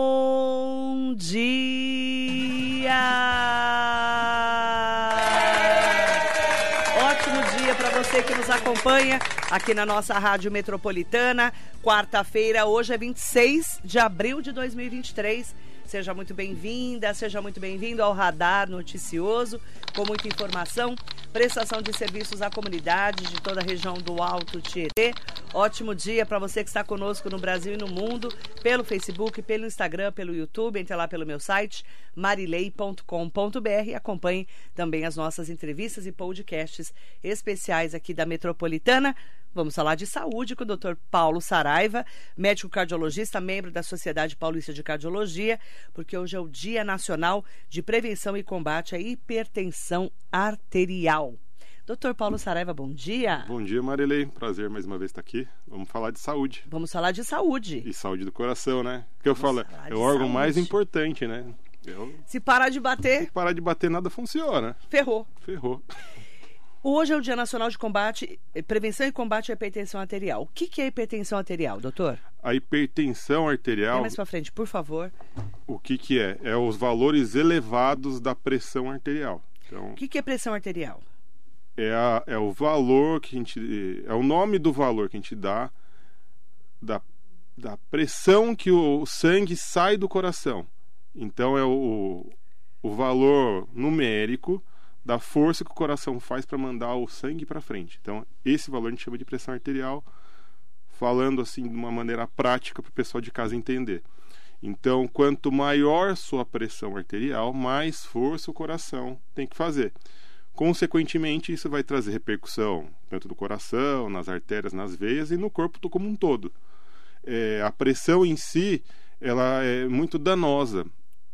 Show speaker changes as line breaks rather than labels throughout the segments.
Bom dia! Ótimo dia para você que nos acompanha aqui na nossa Rádio Metropolitana. Quarta-feira, hoje é 26 de abril de 2023. Seja muito bem-vinda, seja muito bem-vindo ao Radar Noticioso, com muita informação, prestação de serviços à comunidade de toda a região do Alto Tietê. Ótimo dia para você que está conosco no Brasil e no mundo, pelo Facebook, pelo Instagram, pelo YouTube, entre lá pelo meu site, marilei.com.br e acompanhe também as nossas entrevistas e podcasts especiais aqui da Metropolitana. Vamos falar de saúde com o Dr. Paulo Saraiva, médico cardiologista, membro da Sociedade Paulista de Cardiologia, porque hoje é o Dia Nacional de Prevenção e Combate à Hipertensão Arterial. Doutor Paulo Saraiva, bom dia.
Bom dia, Marilei. Prazer mais uma vez estar aqui. Vamos falar de saúde.
Vamos falar de saúde.
E saúde do coração, né? Que eu falo, é o órgão
saúde.
mais importante, né? Eu...
Se parar de
Se
bater,
parar de bater, nada funciona.
ferrou.
Ferrou.
Hoje é o Dia Nacional de Combate, Prevenção e Combate à Hipertensão Arterial. O que, que é hipertensão arterial, doutor?
A hipertensão
Vem
arterial,
mais pra frente, por favor.
o que que é? É os valores elevados da pressão arterial. Então,
O que, que é pressão arterial?
é, a- é o valor que a gente... É o nome do valor que a gente dá da, da pressão que o sangue sai do coração. Então, é o, o valor numérico da força que o coração faz para mandar o sangue para frente. Então, esse valor a gente chama de pressão arterial, falando assim de uma maneira prática para o pessoal de casa entender. Então, quanto maior sua pressão arterial, mais força o coração tem que fazer. Consequentemente, isso vai trazer repercussão tanto no coração, nas artérias, nas veias e no corpo como um todo. É, a pressão em si, ela é muito danosa.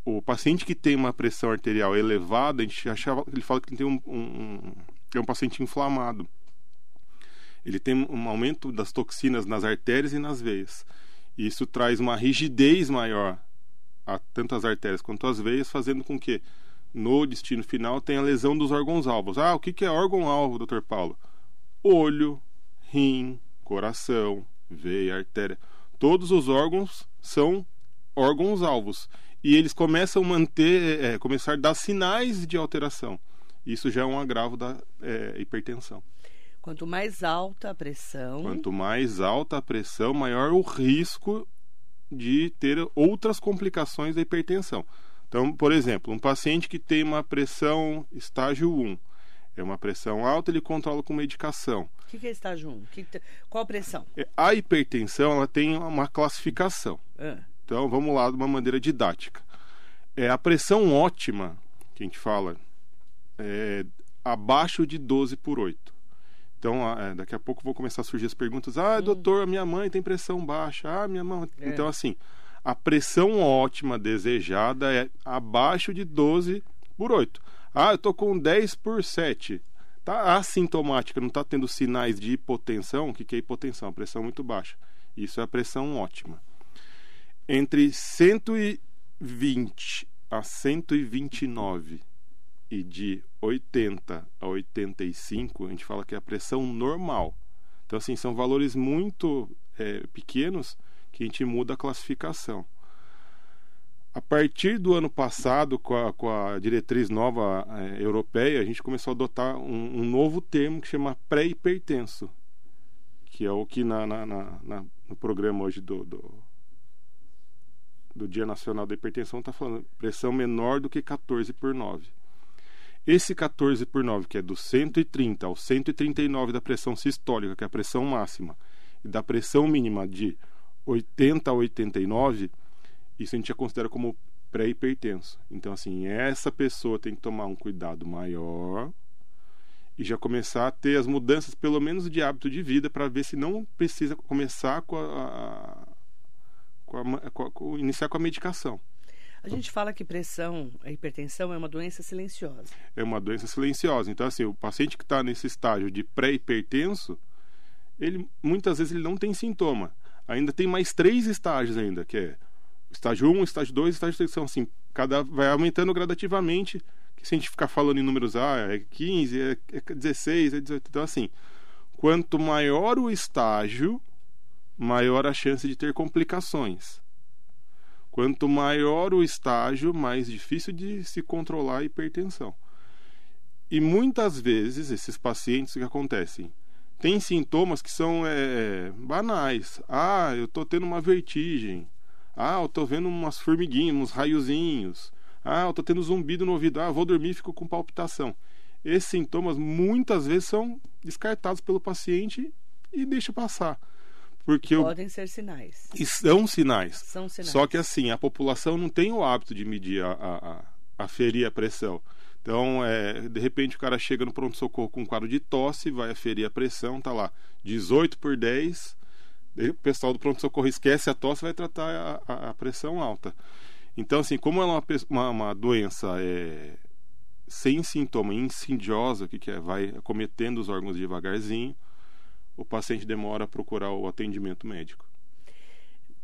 O paciente que tem uma pressão arterial elevada, a gente achava, ele fala que tem um, um, é um paciente inflamado. Ele tem um aumento das toxinas nas artérias e nas veias. Isso traz uma rigidez maior a tanto as artérias quanto as veias, fazendo com que no destino final tenha lesão dos órgãos-alvos. Ah, o que é órgão-alvo, Dr. Paulo? Olho, rim, coração, veia, artéria. Todos os órgãos são órgãos-alvos. E eles começam a manter, é, começar a dar sinais de alteração. Isso já é um agravo da é, hipertensão.
Quanto mais alta a pressão,
Quanto mais alta a pressão, maior o risco de ter outras complicações da hipertensão. Então, por exemplo, um paciente que tem uma pressão estágio 1, é uma pressão alta, ele controla com medicação.
o que, que é estágio 1? Que Qual a pressão?
É, A hipertensão ela tem uma classificação.
Ah,
Então, vamos lá de uma maneira didática. É a pressão ótima, que a gente fala, é abaixo de 12 por 8. Então, é, daqui a pouco vão começar a surgir as perguntas. Ah, doutor, a minha mãe tem pressão baixa. Ah, minha mãe...
É.
Então, assim, a pressão ótima desejada é abaixo de 12 por 8. Ah, eu tô com 10 por 7. Tá assintomática, não está tendo sinais de hipotensão. O que que é hipotensão? Pressão muito baixa. Isso é a pressão ótima entre 120 a 129 e de 80 a 85, a gente fala que é a pressão normal. Então, assim, são valores muito é, pequenos que a gente muda a classificação. A partir do ano passado, com a, com a diretriz nova é, europeia, a gente começou a adotar um, um novo termo que chama pré-hipertenso, que é o que na, na- na- no programa hoje do, do, do Dia Nacional da Hipertensão está falando pressão menor do que 14 por 9. Esse 14 por 9, que é do 130 ao 139 da pressão sistólica, que é a pressão máxima, e da pressão mínima de 80 a 89, isso a gente já considera como pré-hipertenso. Então, assim, essa pessoa tem que tomar um cuidado maior e já começar a ter as mudanças, pelo menos de hábito de vida, para ver se não precisa começar com a, com a com a- com- iniciar com a medicação.
A gente fala que pressão, a hipertensão é uma doença silenciosa.
É uma doença silenciosa. Então, assim, o paciente que está nesse estágio de pré-hipertenso, ele muitas vezes ele não tem sintoma. Ainda tem mais três estágios ainda, que é estágio 1, estágio 2 estágio 3. São assim, cada vai aumentando gradativamente. Que se a gente ficar falando em números, ah, é 15, é, é 16, é 18. Então, assim, quanto maior o estágio, maior a chance de ter complicações. Quanto maior o estágio, mais difícil de se controlar a hipertensão. E muitas vezes esses pacientes que acontecem? Tem sintomas que são é, banais. Ah, eu estou tendo uma vertigem. Ah, eu estou vendo umas formiguinhas, uns raiozinhos. Ah, eu estou tendo zumbido no ouvido. Ah, vou dormir e fico com palpitação. Esses sintomas muitas vezes são descartados pelo paciente e deixa passar. Porque
Podem eu... ser sinais.
E são sinais.
São sinais.
Só que assim, a população não tem o hábito de medir, a, a, a aferir a pressão. Então, é, de repente o cara chega no pronto-socorro com um quadro de tosse, vai aferir a pressão, tá lá 18 por 10. o pessoal do pronto-socorro esquece a tosse vai tratar a, a, pressão alta. Então, assim, como ela é uma, uma, uma doença é, sem sintoma, insidiosa, que, que é, vai acometendo os órgãos devagarzinho, o paciente demora a procurar o atendimento médico.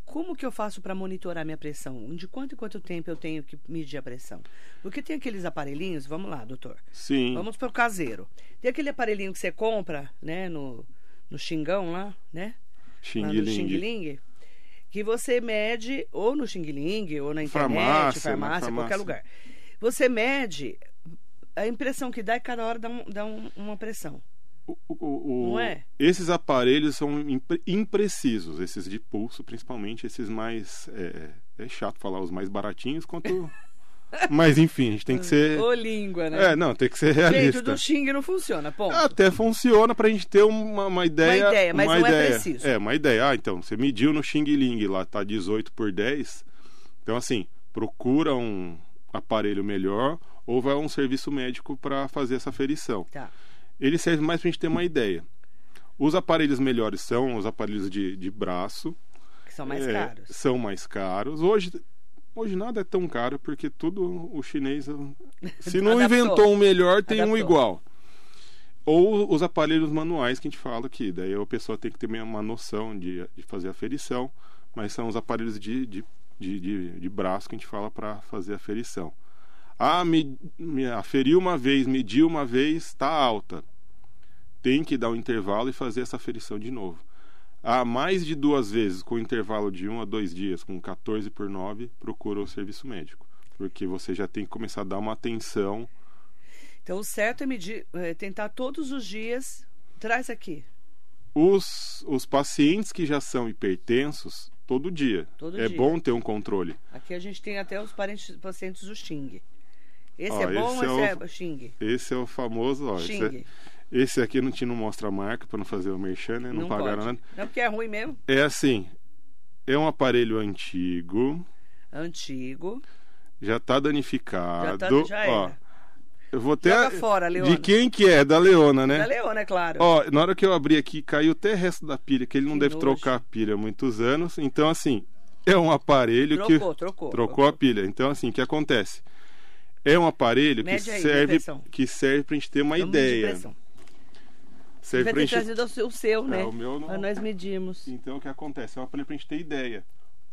Como que eu faço para monitorar minha pressão? De quanto em quanto tempo eu tenho que medir a pressão? Porque tem aqueles aparelhinhos, vamos lá, doutor.
Sim.
Vamos para o caseiro. Tem aquele aparelhinho que você compra, né, no, no xingão lá, né?
Xing
lá no Xing Ling. Que você mede ou no Xing ou na internet, farmácia, farmácia, farmácia, qualquer lugar. Você mede a impressão que dá e cada hora dá, um, dá um, uma pressão.
O, o,
Não é?
Esses aparelhos são imprecisos, esses de pulso, principalmente, esses mais. É, é chato falar os mais baratinhos quanto. Mas enfim, a gente tem que ser.
Ô língua, né?
É, não, tem que ser realista.
Gente, do Xing não funciona, ponto.
Até funciona pra gente ter uma, uma ideia.
Uma ideia, mas
uma
não é
ideia.
é preciso.
É, uma ideia. Ah, então, você mediu no Xing Ling, lá tá 18 por 10. Então, assim, procura um aparelho melhor ou vai a um serviço médico para fazer essa ferição.
Tá
ele serve mais para a gente ter uma ideia. Os aparelhos melhores são os aparelhos de, de braço.
Que são mais é, caros.
São mais caros. Hoje, hoje nada é tão caro porque tudo o chinês. Se não inventou um melhor, tem Adaptou. um igual. Ou os aparelhos manuais que a gente fala aqui. Daí a pessoa tem que ter uma noção de, de fazer a ferição. Mas são os aparelhos de, de, de, de, de braço que a gente fala para fazer a ferição. Ah, me, me aferiu uma vez, mediu uma vez, está alta. Tem que dar um intervalo e fazer essa aferição de novo. Ah, mais de duas vezes, com intervalo de um a dois dias, com 14 por 9, procura o serviço médico. Porque você já tem que começar a dar uma atenção.
Então, o certo é medir, é tentar todos os dias. Traz aqui.
Os, os pacientes que já são hipertensos, todo dia.
Todo
é
dia.
bom ter um controle.
Aqui a gente tem até os parentes, pacientes do Xing. Esse
ó,
é bom
esse
ou
é
esse
o,
é Xing?
Esse é o famoso, ó. É, esse aqui não te não mostra a marca para não fazer o merchan, né? Não,
não
pagaram
pode.
nada.
Não, porque é ruim mesmo.
É assim, é um aparelho antigo.
Antigo.
Já está danificado.
Já, tá, já
ó,
era.
Eu vou até.
Joga fora, Leona.
De quem que é? Da Leona, né?
Da Leona, é claro.
Ó, na hora que eu abri aqui, caiu até o resto da pilha, que ele não
Que
deve
nojo.
trocar a pilha há muitos anos. Então, assim, é um aparelho
trocou,
que.
trocou.
Trocou a pilha. Então, assim, o que acontece? É um aparelho que
aí,
serve, que serve pra gente ter uma
Vamos
ideia. Serve
Vai ter trazido o seu, o seu, né?
É, o meu não.
Mas nós medimos.
Então, o que acontece? É um aparelho pra gente ter ideia.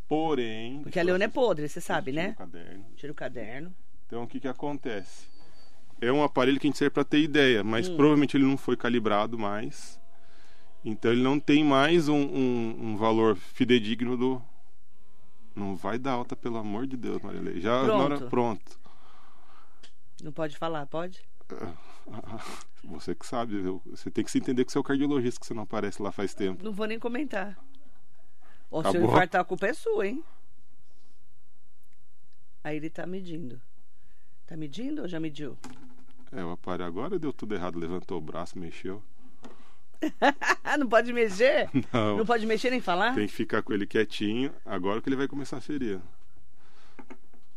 Porém.
Porque a Leona é podre, você sabe,
Tira
né?
o caderno.
Tira o caderno.
Então, o que que acontece? É um aparelho que a gente serve para ter ideia, mas
Hum.
provavelmente ele não foi calibrado mais. Então, ele não tem mais um, um, um valor fidedigno do. Não vai dar alta, pelo amor de Deus, Marilei. Já na hora-
Pronto.
pronto.
Não pode falar, pode?
Você que sabe, eu- você tem que se entender que você é o cardiologista, que você não aparece lá faz tempo.
Não vou nem comentar. Ou se eu infartar, a culpa é sua, hein? Aí ele tá medindo. Tá medindo ou já mediu?
É, o aparelho agora deu tudo errado, levantou o braço, mexeu.
Não pode mexer?
Não,
Não pode mexer nem falar?
tem que ficar com ele quietinho, agora que ele vai começar a ferir.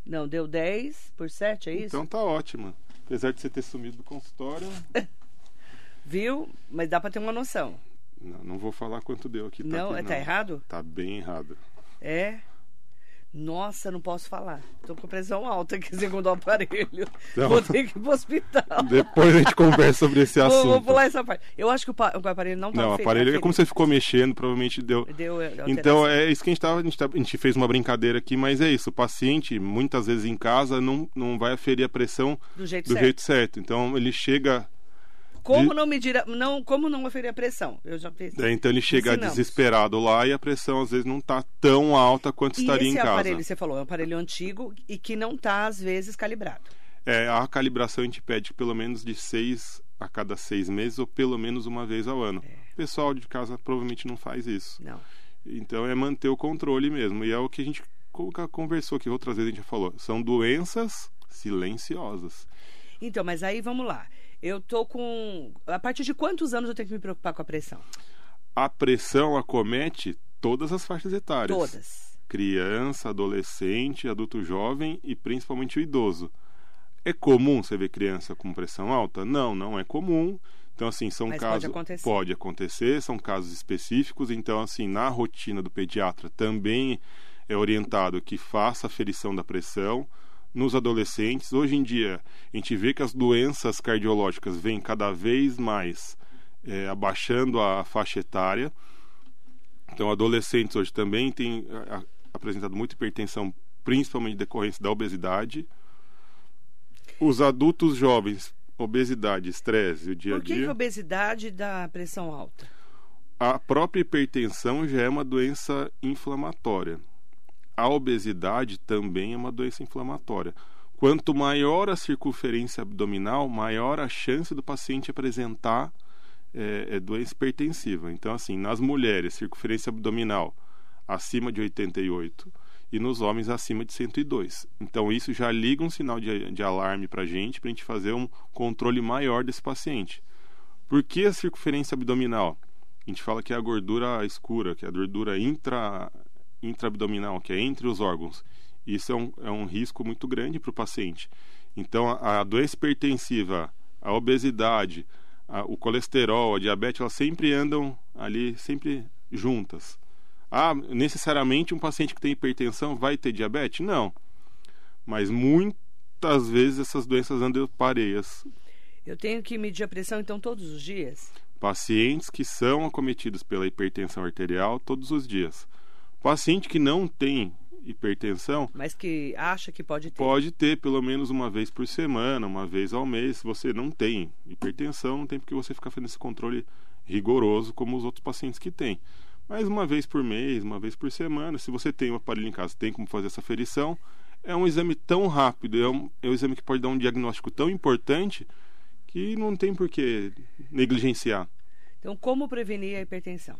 Não, deu 10 por 7, é isso?
Então tá ótimo. Apesar de você ter sumido do consultório,
Viu? Mas dá pra ter uma noção.
não, não vou falar quanto deu aqui. Tá
não,
aqui,
é- tá errado?
Tá bem errado.
É. Nossa, não posso falar. Tô com pressão alta aqui, segundo o aparelho.
Não.
Vou ter que ir pro hospital.
Depois a gente conversa sobre esse
Vou,
assunto.
vou pular essa parte. Eu acho que o, o aparelho não tá
Não, o
fe-
aparelho é como você ficou mexendo, provavelmente deu.
Deu é, alteração.
Então é isso que a gente tava, a gente, tá- a gente fez uma brincadeira aqui, mas é isso. O paciente, muitas vezes em casa, não, não vai aferir a pressão
Do jeito
do
certo.
jeito certo. Então ele chega
Como não medir, a- não, como não aferir a pressão? Eu já fiz.
É, então ele chega
Ensinamos.
desesperado lá e a pressão às vezes não está tão alta quanto
E
estaria
esse
em casa.
aparelho, você falou, é um aparelho antigo e que não está, às vezes, calibrado.
É, a calibração a gente pede pelo menos de seis a cada seis meses ou pelo menos uma vez ao ano.
É.
O pessoal de casa provavelmente não faz isso.
Não.
Então é manter o controle mesmo. E é o que a gente co- conversou aqui outras vezes a gente já falou. São doenças silenciosas.
Então, mas aí vamos lá. Eu tô com. A partir de quantos anos eu tenho que me preocupar com a pressão?
A pressão acomete todas as faixas etárias.
Todas.
Criança, adolescente, adulto jovem e principalmente o idoso. É comum você ver criança com pressão alta? Não, não é comum. Então, assim, são
Mas
casos.
pode acontecer.
Pode acontecer, são casos específicos. Então, assim, na rotina do pediatra também é orientado que faça a ferição da pressão nos adolescentes. Hoje em dia, a gente vê que as doenças cardiológicas vêm cada vez mais é, abaixando a faixa etária. Então, adolescentes hoje também têm a- a- apresentado muita hipertensão, principalmente decorrência da obesidade. Os adultos jovens, obesidade, estresse, o dia a
Por que, que
dia.
a obesidade dá pressão alta?
A própria hipertensão já é uma doença inflamatória. A obesidade também é uma doença inflamatória. Quanto maior a circunferência abdominal, maior a chance do paciente apresentar é, é doença hipertensiva. Então, assim, nas mulheres, circunferência abdominal acima de 88 e nos homens acima de 102. Então, isso já liga um sinal de, de alarme para a gente, para a gente fazer um controle maior desse paciente. Por que a circunferência abdominal? A gente fala que é a gordura escura, que é a gordura intra, intraabdominal, que é entre os órgãos. Isso é um, é um risco muito grande para o paciente. Então, a, a doença hipertensiva, a obesidade, a- o colesterol, a diabetes, elas sempre andam ali, sempre juntas. Ah, necessariamente um paciente que tem hipertensão vai ter diabetes? Não. Mas muitas vezes essas doenças andam pareias.
Eu tenho que medir a pressão, então, todos os dias?
Pacientes que são acometidos pela hipertensão arterial todos os dias. Paciente que não tem hipertensão
Mas que acha que pode ter.
pode ter pelo menos uma vez por semana, uma vez ao mês. Se você não tem hipertensão, não tem porque você ficar fazendo esse controle rigoroso como os outros pacientes que têm. Mas uma vez por mês, uma vez por semana, se você tem um aparelho em casa, tem como fazer essa ferição, é um exame tão rápido, é um, é um exame que pode dar um diagnóstico tão importante que não tem por que negligenciar.
Então, como prevenir a hipertensão?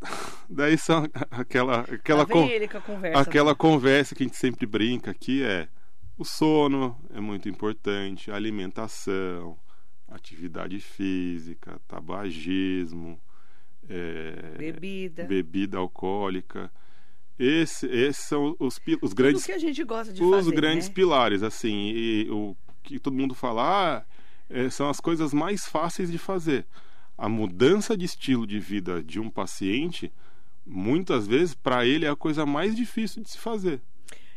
Daí são aquela aquela con-
conversa.
aquela conversa que a gente sempre brinca aqui é o sono é muito importante, alimentação, atividade física, tabagismo, é,
Bebida.
bebida alcoólica. Esse, esses são os, os
Tudo
grandes
que a gente gosta de
os
fazer,
grandes
né?
pilares, assim, e o que todo mundo fala, ah, é, são as coisas mais fáceis de fazer. A mudança de estilo de vida de um paciente, muitas vezes, para ele é a coisa mais difícil de se fazer.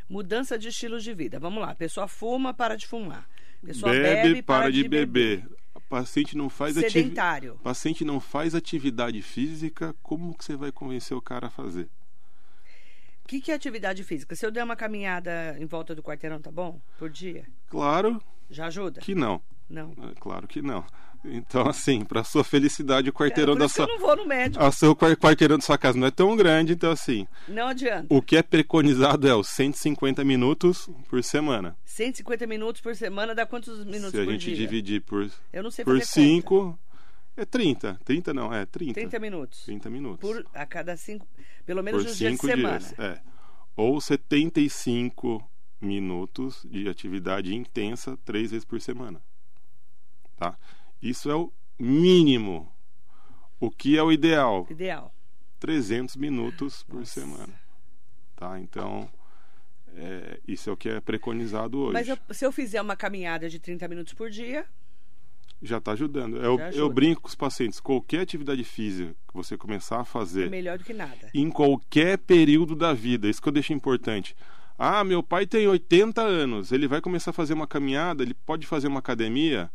Mudança de estilo de vida. Vamos lá. A pessoa fuma, para de fumar. A pessoa
Bebe,
bebe,
para, de, beber. O paciente não faz atividade.
Sedentário.
paciente não faz atividade física, como que você vai convencer o cara a fazer?
O que, que é atividade física? Se eu der uma caminhada em volta do quarteirão, tá bom? Por dia?
Claro
Já ajuda?
que não.
Não.
É Claro que não. Então, assim, para sua felicidade, o quarteirão
Por
da sua.
eu não vou no médico.
O seu quar- quarteirão da sua casa não é tão grande, então assim,
Não adianta.
o que é preconizado é os 150 minutos por semana.
150 minutos por semana dá quantos minutos
Se a
por
gente
dia?
dividir por,
Eu não sei
por
fazer
5, é 30. 30 não, é 30.
30 minutos.
30 minutos.
Por, a cada cinco. Pelo menos
por
nos dias de
5
semana.
dias. É. Ou 75 minutos de atividade intensa três vezes por semana. Tá? Isso é o mínimo. O que é o ideal?
Ideal.
300 minutos por
Nossa.
semana. Tá? Então, é, isso é o que é preconizado hoje.
Mas eu- se eu fizer uma caminhada de 30 minutos por dia,
Já está ajudando. Eu,
Já
eu
ajuda.
brinco com os pacientes, qualquer atividade física que você começar a
é
fazer
melhor do que nada.
em qualquer período da vida, isso que eu deixo importante. Ah, meu pai tem 80 anos, ele vai começar a fazer uma caminhada, ele pode fazer uma academia.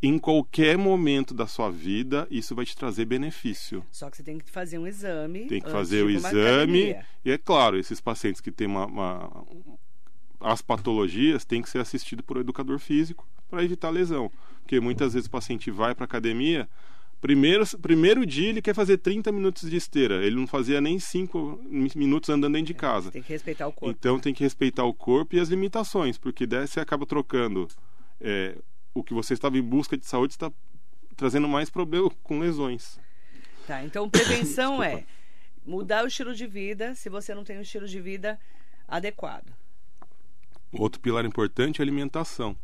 Em qualquer momento da sua vida, isso vai te trazer benefício.
Só que você tem que fazer um exame.
Tem que fazer o exame. E é claro, esses pacientes que têm uma, uma- as patologias têm que ser assistidos por um educador físico para evitar lesão. Porque muitas vezes o paciente vai para academia, primeiro, primeiro dia ele quer fazer 30 minutos de esteira, ele não fazia nem 5 minutos andando dentro de casa.
Tem que respeitar o corpo.
Então tem que respeitar o corpo e as limitações, porque daí você acaba trocando é, o que você estava em busca de saúde, está trazendo mais problema com lesões.
Tá, então prevenção é mudar o estilo de vida se você não tem um estilo de vida adequado.
Outro pilar importante é a alimentação.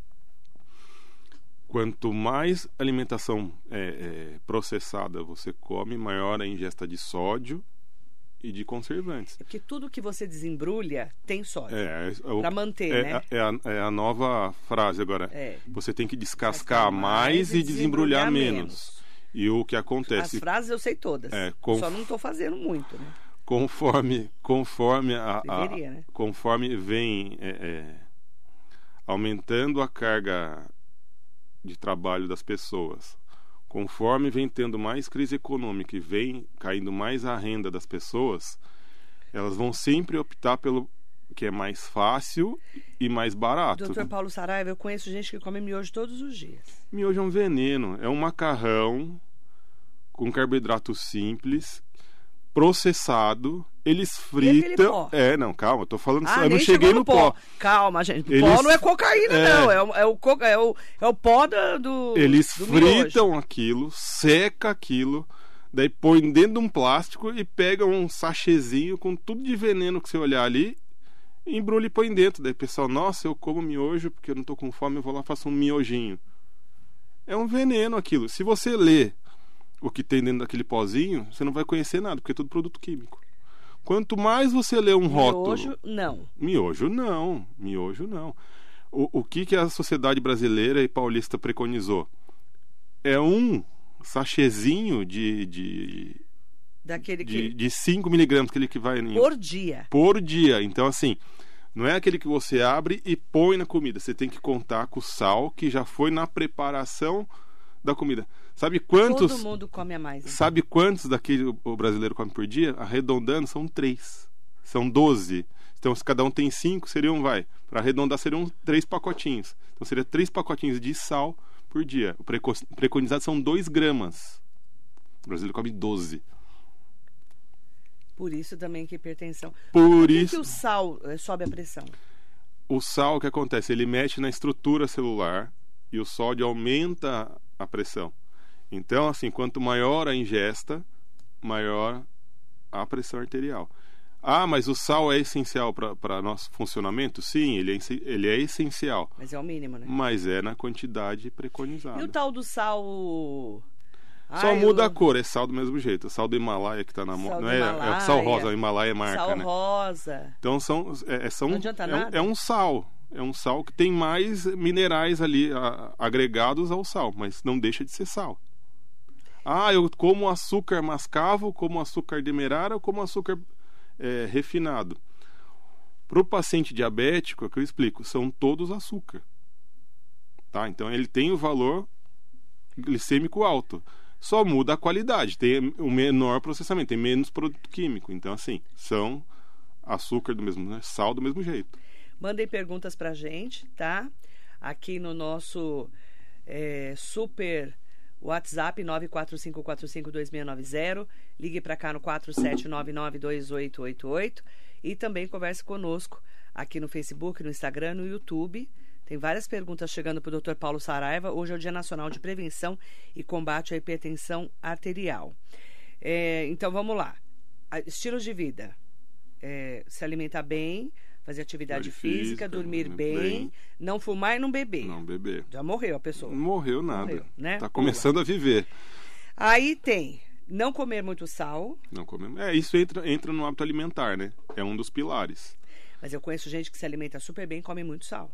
Quanto mais alimentação é, é, processada você come, maior a ingesta de sódio e de conservantes.
É porque tudo que você desembrulha tem sódio.
É, é
para manter,
é,
né?
É a, é a, nova frase agora.
É.
Você tem que descascar mais, e desembrulhar, menos. menos. E o que acontece?
As frases eu sei todas.
É, conf...
Só não estou fazendo muito, né?
Conforme, conforme a,
Deveria,
a
né?
conforme vem é, é, aumentando a carga de trabalho das pessoas, conforme vem tendo mais crise econômica e vem caindo mais a renda das pessoas, elas vão sempre optar pelo que é mais fácil e mais barato.
Doutor Paulo Saraiva, eu conheço gente que come miojo todos os dias.
Miojo é um veneno, é um macarrão com carboidrato simples, processado, eles fritam. É, não, calma, eu tô falando,
Ah,
eu não cheguei
chegou
no pó.
Calma, gente.
Eles-
Pó não é cocaína,
É.
não. É, o- é, o, co- é, o, é o pó do.
Eles
do miojo.
fritam aquilo, seca aquilo, daí põe dentro de um plástico e pega um sachêzinho com tudo de veneno que você olhar ali, embrulha e põe dentro. Daí o pessoal, nossa, eu como miojo porque eu não tô com fome, eu vou lá e faço um miojinho. É um veneno aquilo. Se você ler o que tem dentro daquele pozinho, você não vai conhecer nada, porque é tudo produto químico. Quanto mais você lê um rótulo.
Miojo, não.
Miojo não, miojo não. O, o que, que a sociedade brasileira e paulista preconizou? É um sachêzinho de, de,
Daquele
de,
que.
de 5 miligramas, aquele que vai em-
Por dia.
por dia. Então, assim, não é aquele que você abre e põe na comida. Você tem que contar com o sal que já foi na preparação da comida. Sabe quantos?
Todo mundo come a mais. então.
Sabe quantos daquele o- brasileiro come por dia? Arredondando, são três. São 12. Então, se cada um tem cinco, seriam, vai, para arredondar, seriam três pacotinhos. Então, seria três pacotinhos de sal por dia. O preco- preconizado são 2 gramas. O brasileiro come 12.
Por isso também que hipertensão.
Por
Por que,
isso,
que o sal eh, sobe a pressão?
o sal, o que acontece? Ele mexe na estrutura celular e o sódio aumenta a pressão. Então, assim, quanto maior a ingesta, maior a pressão arterial. Ah, mas o sal é essencial para nosso funcionamento? Sim, ele é, ele é essencial,
Mas é o mínimo, né?
mas é na quantidade preconizada.
E o tal do sal.
Só
Ai,
muda
o-
a cor, é sal do mesmo jeito. O sal do Himalaia que está na moda. Não é, é sal rosa, o Himalaia é marca,
Sal
né?
rosa.
Então são, é, é- são
Não adianta
é, um-
nada.
é um sal. É um sal que tem mais minerais ali a- agregados ao sal, mas não deixa de ser sal. Ah, eu como açúcar mascavo, como açúcar demerara ou como açúcar é, refinado. Para o paciente diabético, é que eu explico, são todos açúcar. Tá? Então ele tem o valor glicêmico alto. Só muda a qualidade, tem o menor processamento, tem menos produto químico. Então, assim, são açúcar do mesmo, né? sal do mesmo jeito.
Mandem perguntas pra gente, tá? Aqui no nosso é, super WhatsApp 945452690. Ligue para cá no 47992888 e também converse conosco aqui no Facebook, no Instagram, no YouTube. Tem várias perguntas chegando para o Dr. Paulo Saraiva. Hoje é o Dia Nacional de Prevenção e Combate à Hipertensão Arterial. É, então vamos lá. Estilos de vida. É, se alimentar bem, fazer atividade física,
física,
dormir bem,
bem.
não fumar e não beber.
Não beber.
Já morreu a pessoa.
Não morreu nada.
Morreu, né?
Tá
Pula.
começando a viver.
Aí tem não comer muito sal,
Não comemos. É, isso entra, entra no hábito alimentar, né? É um dos pilares.
mas eu conheço gente que se alimenta super bem e come muito sal.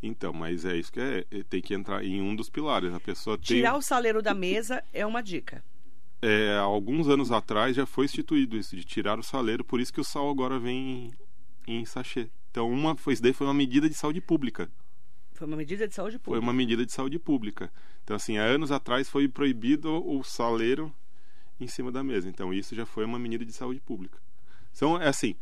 Então, mas é isso que é, é, tem que entrar em um dos pilares. A pessoa tem.
Tirar o saleiro da mesa é uma dica.
É, alguns anos atrás já foi instituído isso, de tirar o saleiro, por isso que o sal agora vem em, sachê. Então, uma, foi, isso daí foi uma medida de saúde pública.
Foi uma medida de saúde
Foi
pública.
uma medida de saúde pública. Então, assim, há anos atrás foi proibido o saleiro em cima da mesa. Então, isso já foi uma medida de saúde pública. Então, é assim,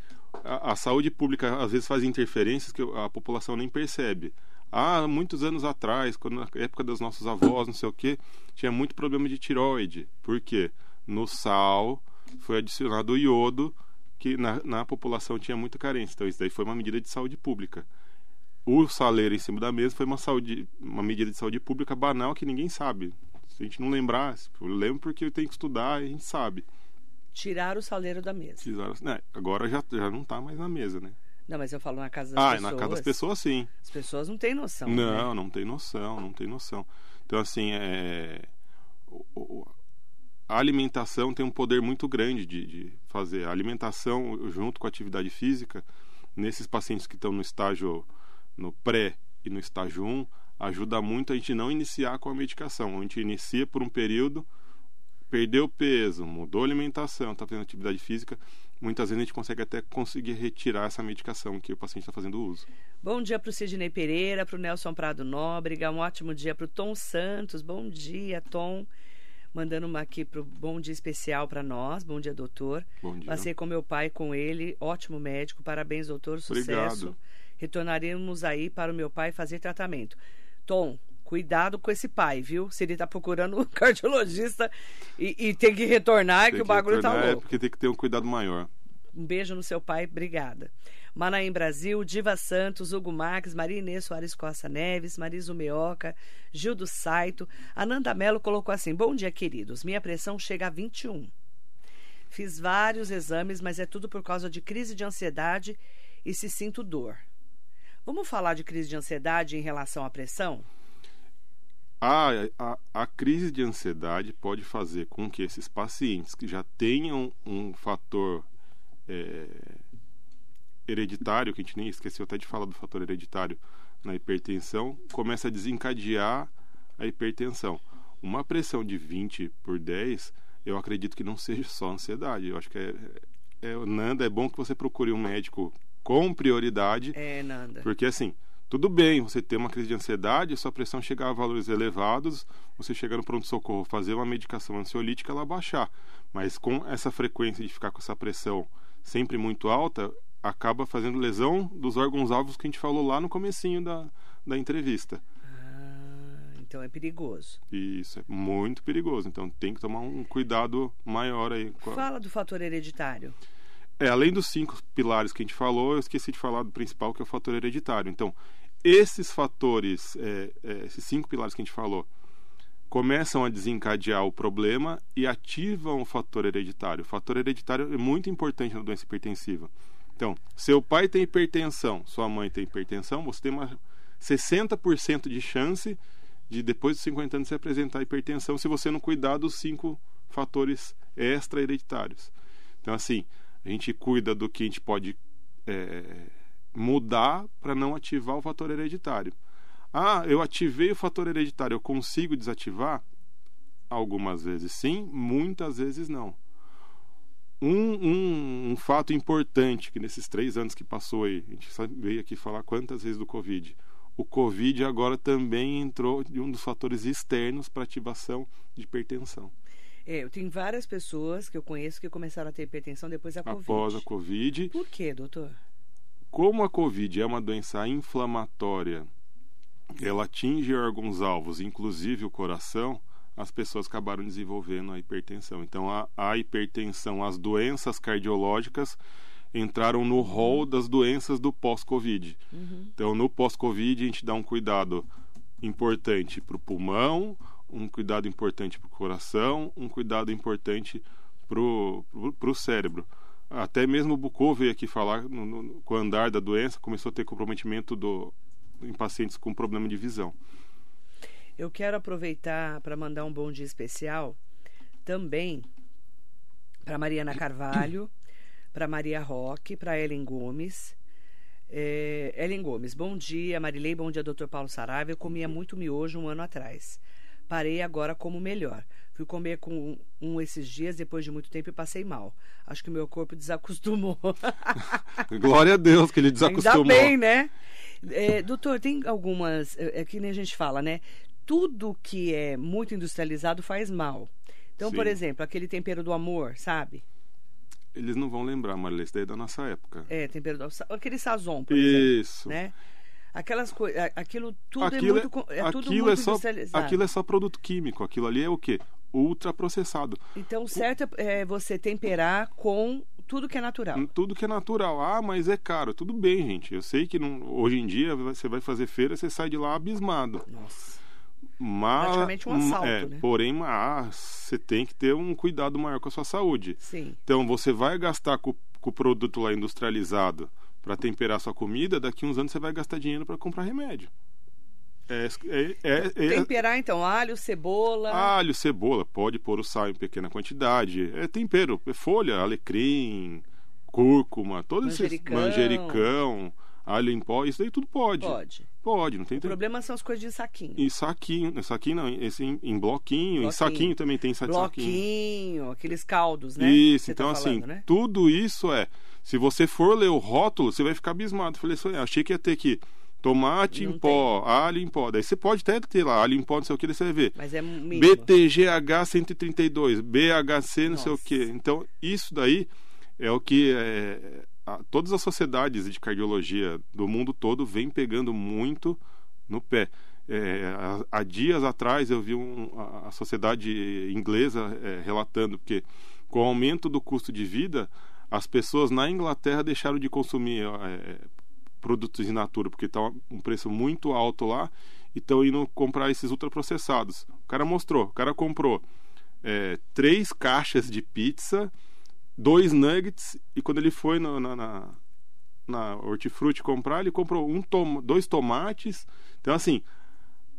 a, a saúde pública às vezes faz interferências que a população nem percebe. Ah, muitos anos atrás, quando na época dos nossos avós, não sei o que, tinha muito problema de tiroide. Por quê? No sal foi adicionado o iodo, que na, na população tinha muita carência. Então, isso daí foi uma medida de saúde pública. O saleiro em cima da mesa foi uma, saúde, uma medida de saúde pública banal que ninguém sabe. Se a gente não lembrar, eu lembro porque eu tenho que estudar e a gente sabe.
Tirar o saleiro da mesa.
Né, agora já, já não está mais na mesa, né?
Não, mas eu falo na casa das
ah,
pessoas.
Ah, na casa das pessoas, sim.
As pessoas não têm noção.
Não,
né?
não tem noção, não tem noção. Então, assim, é... a alimentação tem um poder muito grande de, de fazer. A alimentação, junto com a atividade física, nesses pacientes que estão no estágio, no pré e no estágio 1, ajuda muito a gente não iniciar com a medicação. A gente inicia por um período, perdeu peso, mudou a alimentação, está fazendo atividade física, muitas vezes a gente consegue até conseguir retirar essa medicação que o paciente está fazendo uso.
Bom dia para o Sidney Pereira, para o Nelson Prado Nóbrega, um ótimo dia para o Tom Santos. Bom dia, Tom. Mandando uma aqui para o bom dia especial para nós. Bom dia, doutor.
Bom dia.
Passei com meu pai, com ele. Ótimo médico. Parabéns, doutor. Sucesso.
Obrigado.
Retornaremos aí para o meu pai fazer tratamento. Tom, cuidado com esse pai, viu? Se ele está procurando um cardiologista e, e, tem que retornar, tem que, que o bagulho tá louco. É
porque tem que ter um cuidado maior.
Um beijo no seu pai, obrigada. Manaim Brasil, Diva Santos, Hugo Marques, Maria Inês Soares Costa Neves, Marisa Meoca, Gildo Saito. Ananda Mello colocou assim: Bom dia, queridos. Minha pressão chega a 21. Fiz vários exames, mas é tudo por causa de crise de ansiedade e se sinto dor. Vamos falar de crise de ansiedade em relação à pressão?
A, a, a, crise de ansiedade pode fazer com que esses pacientes que já tenham um fator é, hereditário, que a gente nem esqueceu até de falar do fator hereditário na hipertensão, comece a desencadear a hipertensão. Uma pressão de 20 por 10, eu acredito que não seja só ansiedade. Eu acho que é, é, é Nanda, é bom que você procure um médico com prioridade.
É, Nanda.
Porque assim, tudo bem você ter uma crise de ansiedade, sua pressão chegar a valores elevados, você chegar no pronto-socorro, fazer uma medicação ansiolítica, ela baixar. Mas com essa frequência de ficar com essa pressão sempre muito alta, acaba fazendo lesão dos órgãos-alvos que a gente falou lá no comecinho da, da entrevista.
Ah, então é perigoso.
Isso, é muito perigoso. Então tem que tomar um cuidado maior aí.
Fala do fator hereditário.
É, além dos cinco pilares que a gente falou, eu esqueci de falar do principal, que é o fator hereditário. Então, esses fatores, é, é, esses cinco pilares que a gente falou, começam a desencadear o problema e ativam o fator hereditário. O fator hereditário é muito importante na doença hipertensiva. Então, seu pai tem hipertensão, sua mãe tem hipertensão, você tem uma 60% de chance de depois dos 50 anos se apresentar hipertensão se você não cuidar dos cinco fatores extra hereditários. Então, assim, a gente cuida do que a gente pode é, mudar para não ativar o fator hereditário. Ah, eu ativei o fator hereditário, eu consigo desativar? Algumas vezes sim, muitas vezes não. Um, um, um, fato importante que nesses três anos que passou aí, a gente veio aqui falar quantas vezes do Covid. O Covid agora também entrou de um dos fatores externos para ativação de hipertensão.
É, eu tenho várias pessoas que eu conheço que começaram a ter hipertensão depois da Covid.
Após a Covid.
Por quê, doutor?
Como a Covid é uma doença inflamatória, ela atinge órgãos-alvos, inclusive o coração, as pessoas acabaram desenvolvendo a hipertensão. Então, a, a hipertensão, as doenças cardiológicas entraram no rol das doenças do pós-Covid. Uhum. Então, no pós-Covid, a gente dá um cuidado importante para o pulmão, um cuidado importante para o coração, um cuidado importante para o cérebro. Até mesmo o Bucô veio aqui falar no, no, com o andar da doença, começou a ter comprometimento do, em pacientes com problema de visão.
Eu quero aproveitar para mandar um bom dia especial também para Mariana Carvalho, para Maria Roque, para Ellen Gomes. É, Ellen Gomes, bom dia, Marilei, bom dia, doutor Paulo Saraiva. Eu comia muito miojo um ano atrás. Parei agora como melhor. Fui comer com um esses dias, depois de muito tempo, e passei mal. Acho que o meu corpo desacostumou.
Glória a Deus que ele desacostumou.
Ainda bem, né? É, doutor, tem algumas. É, é que nem a gente fala, né? Tudo que é muito industrializado faz mal. Então, Sim. por exemplo, aquele tempero do amor, sabe?
Eles não vão lembrar, Marilê, isso daí é da nossa época.
É, tempero do Aquele sazon, por
Isso.
exemplo. Né? Aquelas coisas, aquilo tudo é
Aquilo
muito, co- é tudo
aquilo
muito
é só,
industrializado.
aquilo é só produto químico. Aquilo ali é o quê? Ultraprocessado.
Então, o certo é você temperar com tudo que é natural.
Tudo que é natural. Ah, mas é caro. Tudo bem, gente. Eu sei que não- hoje em dia você vai fazer feira, você sai de lá abismado.
Nossa.
Mas,
Praticamente um assalto,
é,
né?
Porém, ah, você tem que ter um cuidado maior com a sua saúde.
Sim.
Então, você vai gastar com, com o produto lá industrializado para temperar sua comida, daqui uns anos você vai gastar dinheiro para comprar remédio. É, é, é- é-
Temperar, então, alho, cebola.
alho, cebola, pode pôr o sal em pequena quantidade. É tempero, é folha, alecrim, cúrcuma, todos esses
Manjericão.
manjericão, alho em pó, isso daí tudo pode.
Pode.
Pode, não tem
O problema são as coisas de saquinho.
em saquinho, em saquinho não, esse em, em bloquinho, em
Bloquinho.
saquinho também tem sa- saquinho.
Bloquinho, aqueles caldos, né?
Isso, então
tá
assim,
falando, né?
tudo isso é. Se você for ler o rótulo, você vai ficar abismado. Eu Falei assim, achei que ia ter aqui tomate
Não
em pó, alho em pó. Daí você pode até ter lá alho em pó, não sei o que, daí você vai ver.
Mas é mínimo.
BTGH 132, BHC não sei o
Nossa.
que. Então, isso daí é o que é, a- todas as sociedades de cardiologia do mundo todo vêm pegando muito no pé. É, há, há dias atrás eu vi um- a, a sociedade inglesa é, relatando que com o aumento do custo de vida, as pessoas na Inglaterra deixaram de consumir é, produtos in natura, porque está um preço muito alto lá e estão indo comprar esses ultraprocessados. O cara mostrou, o cara comprou é, três caixas de pizza, dois nuggets e quando ele foi no- na, na, na hortifruti comprar, ele comprou um tom, dois tomates. Então, assim,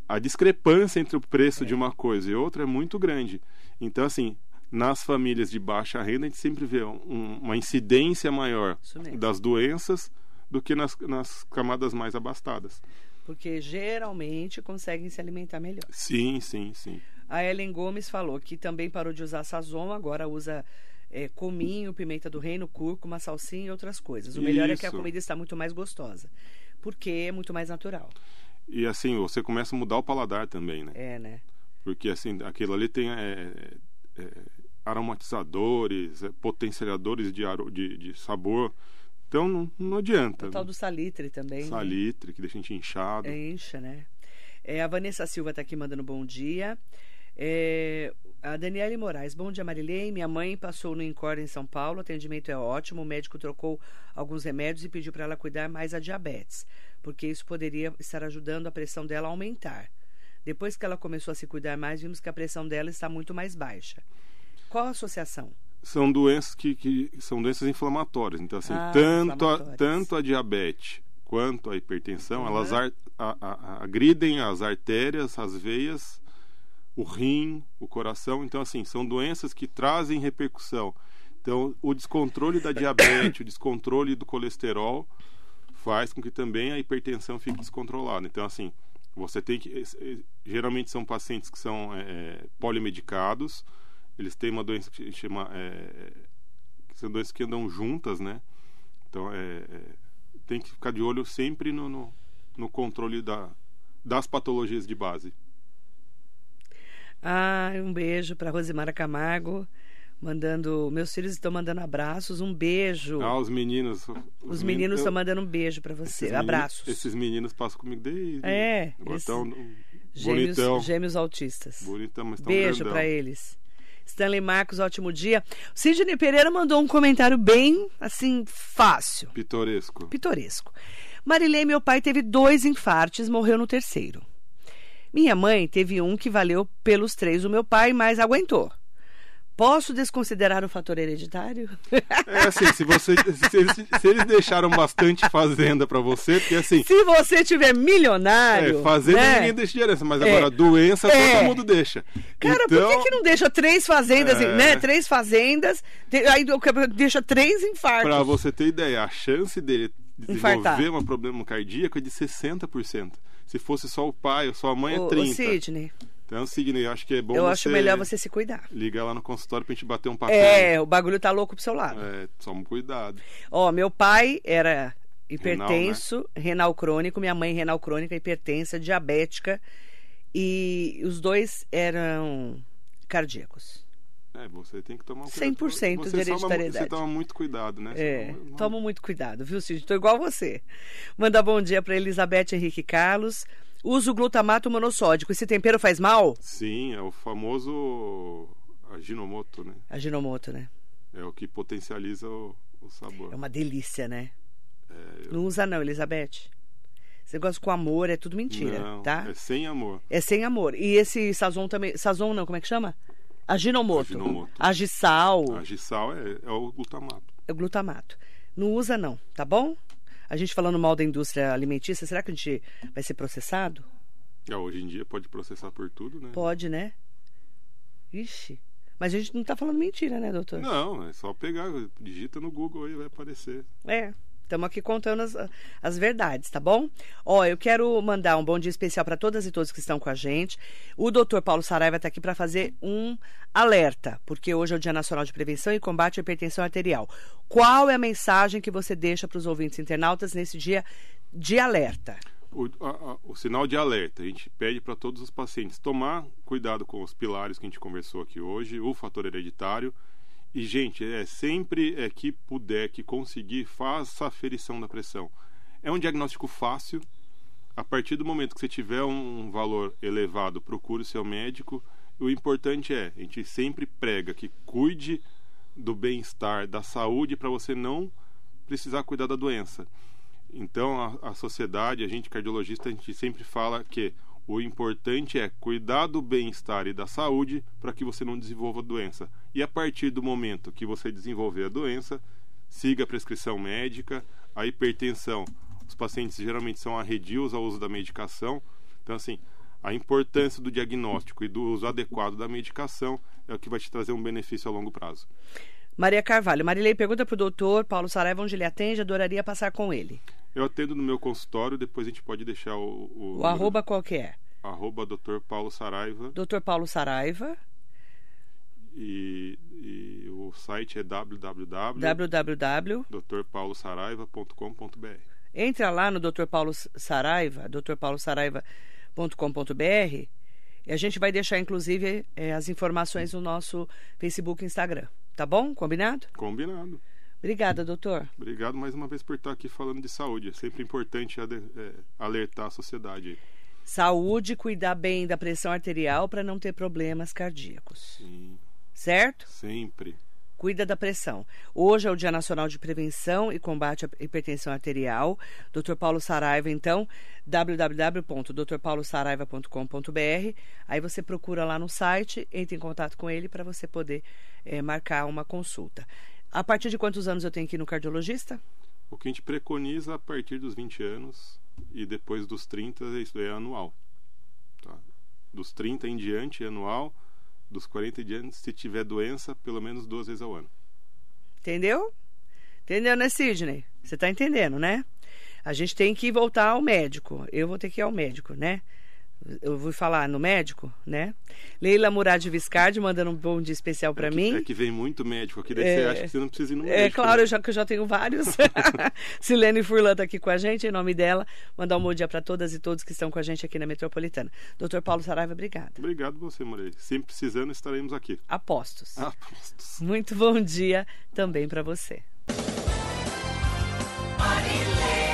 a discrepância entre o preço de uma coisa e outra é muito grande. Então, assim, nas famílias de baixa renda, a gente sempre vê um- uma incidência maior das doenças do que nas, nas camadas mais abastadas.
Porque geralmente conseguem se alimentar melhor.
Sim, sim, sim.
A Ellen Gomes falou que também parou de usar sazon, agora usa é, cominho, pimenta do reino, cúrcuma, salsinha e outras coisas. O melhor é que a
Isso.
comida está muito mais gostosa. Porque é muito mais natural.
E assim, você começa a mudar o paladar também, né?
É, né?
Porque assim, aquilo ali tem é, é, aromatizadores, é, potenciadores de, de, de sabor. Então não, não adianta.
O tal do salitre também. né?
Salitre, que deixa a gente inchado.
É, Encha, né? É, a Vanessa Silva está aqui mandando bom dia. É, a Daniele Moraes, bom dia Marilei. Minha mãe passou no Incor em São Paulo, o atendimento é ótimo. O médico trocou alguns remédios e pediu para ela cuidar mais a diabetes, porque isso poderia estar ajudando a pressão dela a aumentar. Depois que ela começou a se cuidar mais, vimos que a pressão dela está muito mais baixa. Qual a associação?
São doenças que, que são doenças inflamatórias. Então, assim,
Ah,
tanto, a, tanto a diabetes quanto a hipertensão,
Uhum.
elas ar- a- a- agridem as artérias, as veias, o rim, o coração. Então, assim, são doenças que trazem repercussão. Então, o descontrole da diabetes, o descontrole do colesterol faz com que também a hipertensão fique descontrolada. Então, assim, você tem que. Geralmente são pacientes que são é, polimedicados, eles têm uma doença que chama. É, que são doenças que andam juntas, né? Então, é, é, tem que ficar de olho sempre no, no, no controle da, das patologias de base.
Ah, um beijo para Rosimara Camargo, mandando. Meus filhos estão mandando abraços. Um beijo.
Ah, os meninos.
Os meninos
eu-
estão mandando um beijo para
esses
você.
meni-
Abraços.
Esses meninos passam comigo desde.
É,
Agora
eles-
tão
Gêmeos, gêmeos autistas.
Bonitão, mas tão
Beijo para eles. Stanley Marcos, ótimo dia. Sidney Pereira mandou um comentário bem, assim, fácil,
Pitoresco.
pitoresco. Marilei, meu pai teve dois infartes, morreu no terceiro. Minha mãe teve um que valeu pelos três do meu pai, mas aguentou. Posso desconsiderar o fator hereditário?
É assim, se, você, se, eles, se eles deixaram bastante fazenda pra você, porque assim,
Se você tiver milionário.
é, fazenda
né?
ninguém deixa de herança, mas
É.
agora doença
É.
todo mundo deixa.
Cara,
então,
por que, que não deixa três fazendas,
É.
né? Três fazendas, aí deixa três infartos.
Pra você ter ideia, a chance dele desenvolver
Infartar.
um problema cardíaco é de 60%. Se fosse só o pai ou só a mãe, é
Ô, ô,
30%.
Sidney,
Então, Sidney, eu acho que é bom
eu acho melhor você se cuidar.
ligar lá no consultório pra gente bater um papo.
É, o bagulho tá louco pro seu lado.
É, toma cuidado.
Ó, meu pai era hipertenso, renal, crônico, minha mãe renal crônica, hipertensa, diabética e os dois eram cardíacos.
É, você tem que tomar um
100%
você toma-
hereditariedade.
Você toma muito cuidado, né?
É,
toma-
muito cuidado, viu, Cid? Tô igual você. Manda bom dia para Elizabeth Henrique Carlos. Uso glutamato monossódico. Esse tempero faz mal?
Sim, é o famoso aginomoto, né?
Aginomoto, né?
É o que potencializa o, o sabor.
É uma delícia, né?
É, eu-
Não usa não, Elizabeth. Esse negócio com amor é tudo mentira,
Não,
tá?
É sem amor.
É sem amor. E esse sazon também. Sazon não, como é que chama? Aginomoto.
Aginomoto.
Agissal.
A gisal é, é o glutamato.
É glutamato. Não usa não, tá bom? A gente falando mal da indústria alimentícia, será que a gente vai ser processado?
É, hoje em dia pode processar por tudo, né?
Pode, né? Ixi. Mas a gente não tá falando mentira, né, doutor?
Não, é só pegar, digita no Google aí, vai aparecer.
É. Estamos aqui contando as, as verdades, tá bom? Ó, eu quero mandar um bom dia especial para todas e todos que estão com a gente. O doutor Paulo Saraiva está aqui para fazer um alerta, porque hoje é o Dia Nacional de Prevenção e Combate à Hipertensão Arterial. Qual é a mensagem que você deixa para os ouvintes internautas nesse dia de alerta?
O, a- a- o sinal de alerta, a gente pede para todos os pacientes tomar cuidado com os pilares que a gente conversou aqui hoje, o fator hereditário. E, gente, é sempre é, que puder, que conseguir, faça a aferição da pressão. É um diagnóstico fácil. A partir do momento que você tiver um valor elevado, procure o seu médico. O importante é, a gente sempre prega que cuide do bem-estar, da saúde, para você não precisar cuidar da doença. Então, a, a sociedade, a gente cardiologista, a gente sempre fala que o importante é cuidar do bem-estar e da saúde para que você não desenvolva doença. E a partir do momento que você desenvolver a doença, siga a prescrição médica, a hipertensão. Os pacientes geralmente são arredios ao uso da medicação. Então, assim, a importância do diagnóstico e do uso adequado da medicação é o que vai te trazer um benefício a longo prazo.
Maria Carvalho. Marilei pergunta para o doutor Paulo Saraiva onde ele atende, adoraria passar com ele.
Eu atendo no meu consultório, depois a gente pode deixar o...
O arroba qual que é?
arroba Dr. Paulo Saraiva
Doutor Paulo Saraiva,
e, e o site é www.
www.
drpaulosaraiva.com.br.
Entra lá no Dr. Paulo Saraiva, drpaulosaraiva.com.br e a gente vai deixar, inclusive, eh, as informações no nosso Facebook e Instagram. Tá bom? Combinado?
Combinado.
Obrigada, doutor.
Obrigado mais uma vez por estar aqui falando de saúde. É sempre importante é, alertar a sociedade.
Saúde, cuidar bem da pressão arterial para não ter problemas cardíacos.
Sim,
Certo?
sempre.
Cuida da pressão. Hoje é o Dia Nacional de Prevenção e Combate à Hipertensão Arterial. Dr. Paulo Saraiva, então, www.drpaulosaraiva.com.br. Aí você procura lá no site, entra em contato com ele para você poder eh, marcar uma consulta. A partir de quantos anos eu tenho que ir no cardiologista?
O que a gente preconiza a partir dos 20 anos e depois dos 30, isso é anual. Tá? Dos 30 em diante é anual. Dos 40 em diante, se tiver doença, pelo menos duas vezes ao ano.
Entendeu? Entendeu, né, Sidney? Você tá entendendo, né? A gente tem que voltar ao médico. Eu vou ter que ir ao médico, né? Eu vou falar no médico, né? Leila Murad Viscardi mandando um bom dia especial para
é
mim.
É que vem muito médico aqui, daí
É.
você acha que você não precisa ir no
É
médico.
claro,
né?
eu já, que eu já tenho vários. Silene Furlan está aqui com a gente, em nome dela. Mandar um bom dia para todas e todos que estão com a gente aqui na Metropolitana. Doutor Paulo Saraiva, obrigada.
Obrigado você, Morei. Sempre precisando, estaremos aqui.
Apostos.
Apostos.
Muito bom dia também para você.
Marilei.